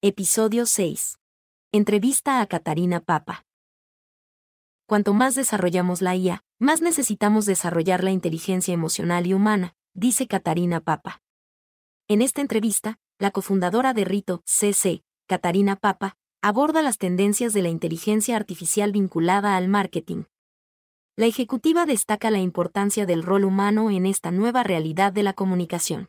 Episodio 6. Entrevista a Catarina Papa. Cuanto más desarrollamos la IA, más necesitamos desarrollar la inteligencia emocional y humana, dice Catarina Papa. En esta entrevista, la cofundadora de Rito CC, Catarina Papa, aborda las tendencias de la inteligencia artificial vinculada al marketing. La ejecutiva destaca la importancia del rol humano en esta nueva realidad de la comunicación.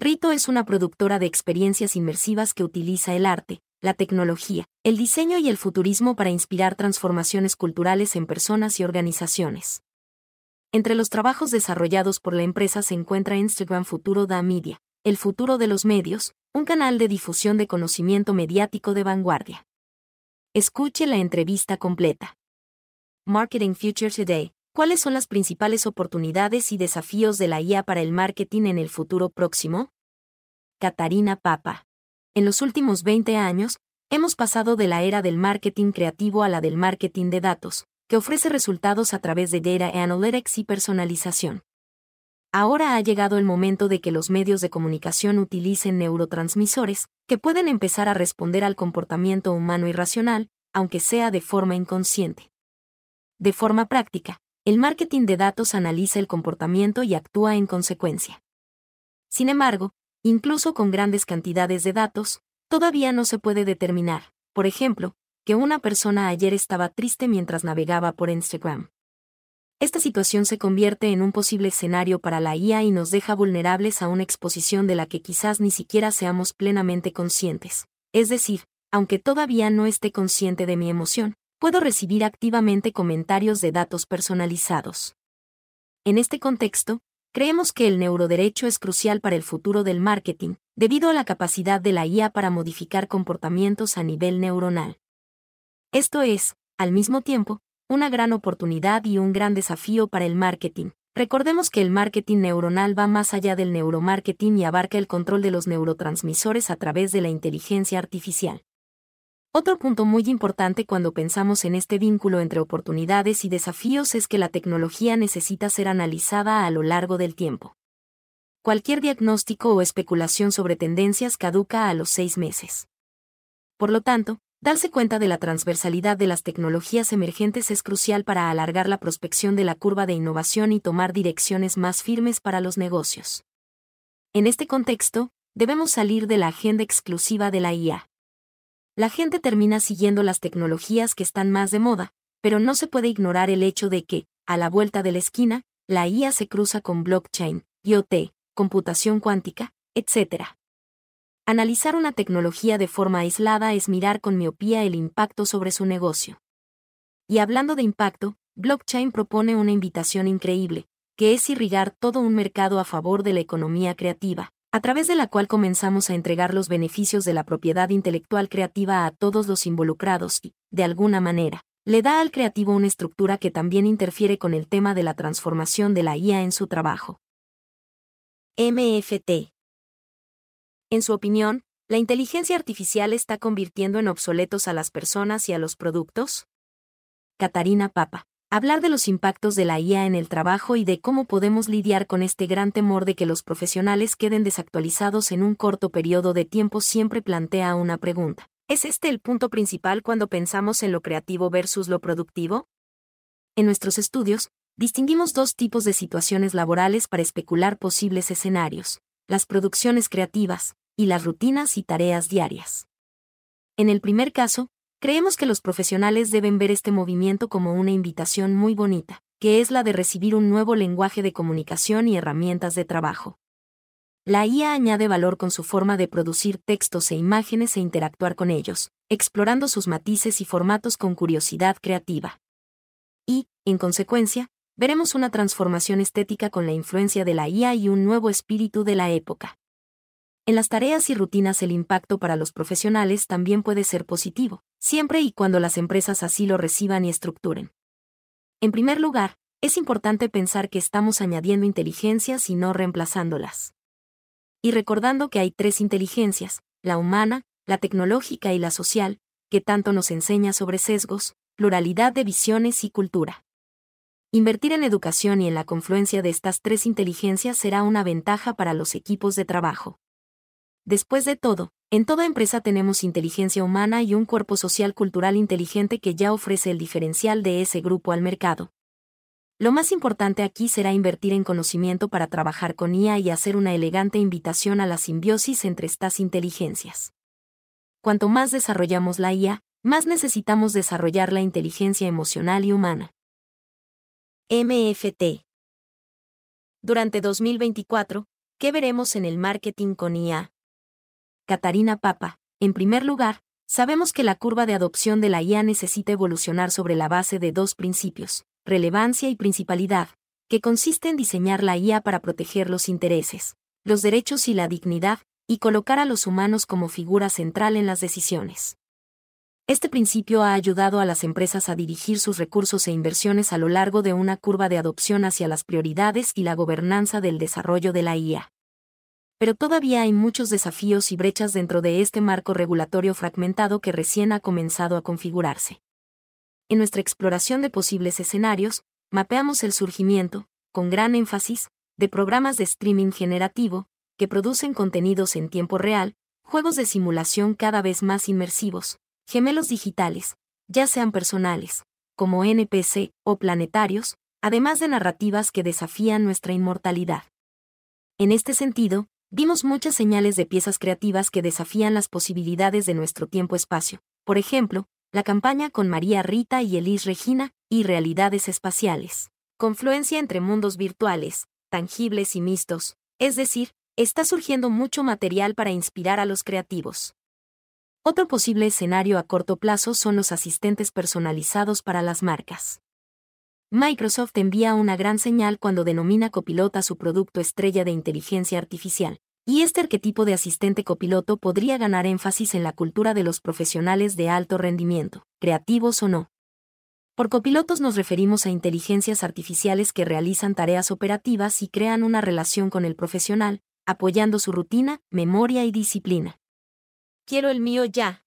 Rito es una productora de experiencias inmersivas que utiliza el arte, la tecnología, el diseño y el futurismo para inspirar transformaciones culturales en personas y organizaciones. Entre los trabajos desarrollados por la empresa se encuentra Instagram Futuro da Media, el futuro de los medios, un canal de difusión de conocimiento mediático de vanguardia. Escuche la entrevista completa. Marketing Future Today. ¿Cuáles son las principales oportunidades y desafíos de la IA para el marketing en el futuro próximo? Catarina Papa. En los últimos 20 años, hemos pasado de la era del marketing creativo a la del marketing de datos, que ofrece resultados a través de data analytics y personalización. Ahora ha llegado el momento de que los medios de comunicación utilicen neurotransmisores, que pueden empezar a responder al comportamiento humano y racional, aunque sea de forma inconsciente. De forma práctica, el marketing de datos analiza el comportamiento y actúa en consecuencia. Sin embargo, incluso con grandes cantidades de datos, todavía no se puede determinar, por ejemplo, que una persona ayer estaba triste mientras navegaba por Instagram. Esta situación se convierte en un posible escenario para la IA y nos deja vulnerables a una exposición de la que quizás ni siquiera seamos plenamente conscientes. Es decir, aunque todavía no esté consciente de mi emoción, puedo recibir activamente comentarios de datos personalizados. En este contexto, creemos que el neuroderecho es crucial para el futuro del marketing, debido a la capacidad de la IA para modificar comportamientos a nivel neuronal. Esto es, al mismo tiempo, una gran oportunidad y un gran desafío para el marketing. Recordemos que el marketing neuronal va más allá del neuromarketing y abarca el control de los neurotransmisores a través de la inteligencia artificial. Otro punto muy importante cuando pensamos en este vínculo entre oportunidades y desafíos es que la tecnología necesita ser analizada a lo largo del tiempo. Cualquier diagnóstico o especulación sobre tendencias caduca a los seis meses. Por lo tanto, darse cuenta de la transversalidad de las tecnologías emergentes es crucial para alargar la prospección de la curva de innovación y tomar direcciones más firmes para los negocios. En este contexto, debemos salir de la agenda exclusiva de la IA la gente termina siguiendo las tecnologías que están más de moda, pero no se puede ignorar el hecho de que, a la vuelta de la esquina, la IA se cruza con blockchain, IoT, computación cuántica, etc. Analizar una tecnología de forma aislada es mirar con miopía el impacto sobre su negocio. Y hablando de impacto, blockchain propone una invitación increíble, que es irrigar todo un mercado a favor de la economía creativa, a través de la cual comenzamos a entregar los beneficios de la propiedad intelectual creativa a todos los involucrados y, de alguna manera, le da al creativo una estructura que también interfiere con el tema de la transformación de la IA en su trabajo. MFT. En su opinión, ¿la inteligencia artificial está convirtiendo en obsoletos a las personas y a los productos? Catarina Papa hablar de los impactos de la IA en el trabajo y de cómo podemos lidiar con este gran temor de que los profesionales queden desactualizados en un corto periodo de tiempo siempre plantea una pregunta. ¿Es este el punto principal cuando pensamos en lo creativo versus lo productivo? En nuestros estudios, distinguimos dos tipos de situaciones laborales para especular posibles escenarios, las producciones creativas y las rutinas y tareas diarias. En el primer caso, Creemos que los profesionales deben ver este movimiento como una invitación muy bonita, que es la de recibir un nuevo lenguaje de comunicación y herramientas de trabajo. La IA añade valor con su forma de producir textos e imágenes e interactuar con ellos, explorando sus matices y formatos con curiosidad creativa. Y, en consecuencia, veremos una transformación estética con la influencia de la IA y un nuevo espíritu de la época. En las tareas y rutinas el impacto para los profesionales también puede ser positivo, siempre y cuando las empresas así lo reciban y estructuren. En primer lugar, es importante pensar que estamos añadiendo inteligencias y no reemplazándolas. Y recordando que hay tres inteligencias, la humana, la tecnológica y la social, que tanto nos enseña sobre sesgos, pluralidad de visiones y cultura. Invertir en educación y en la confluencia de estas tres inteligencias será una ventaja para los equipos de trabajo. Después de todo, en toda empresa tenemos inteligencia humana y un cuerpo social cultural inteligente que ya ofrece el diferencial de ese grupo al mercado. Lo más importante aquí será invertir en conocimiento para trabajar con IA y hacer una elegante invitación a la simbiosis entre estas inteligencias. Cuanto más desarrollamos la IA, más necesitamos desarrollar la inteligencia emocional y humana. MFT. Durante 2024, ¿qué veremos en el marketing con IA? Catarina Papa. En primer lugar, sabemos que la curva de adopción de la IA necesita evolucionar sobre la base de dos principios, relevancia y principalidad, que consiste en diseñar la IA para proteger los intereses, los derechos y la dignidad, y colocar a los humanos como figura central en las decisiones. Este principio ha ayudado a las empresas a dirigir sus recursos e inversiones a lo largo de una curva de adopción hacia las prioridades y la gobernanza del desarrollo de la IA. Pero todavía hay muchos desafíos y brechas dentro de este marco regulatorio fragmentado que recién ha comenzado a configurarse. En nuestra exploración de posibles escenarios, mapeamos el surgimiento, con gran énfasis, de programas de streaming generativo, que producen contenidos en tiempo real, juegos de simulación cada vez más inmersivos, gemelos digitales, ya sean personales, como NPC o planetarios, además de narrativas que desafían nuestra inmortalidad. En este sentido, vimos muchas señales de piezas creativas que desafían las posibilidades de nuestro tiempo-espacio. Por ejemplo, la campaña con María Rita y Elis Regina, y realidades espaciales. Confluencia entre mundos virtuales, tangibles y mixtos, es decir, está surgiendo mucho material para inspirar a los creativos. Otro posible escenario a corto plazo son los asistentes personalizados para las marcas. Microsoft envía una gran señal cuando denomina copilota su producto estrella de inteligencia artificial, y este arquetipo de asistente copiloto podría ganar énfasis en la cultura de los profesionales de alto rendimiento, creativos o no. Por copilotos nos referimos a inteligencias artificiales que realizan tareas operativas y crean una relación con el profesional, apoyando su rutina, memoria y disciplina. Quiero el mío ya.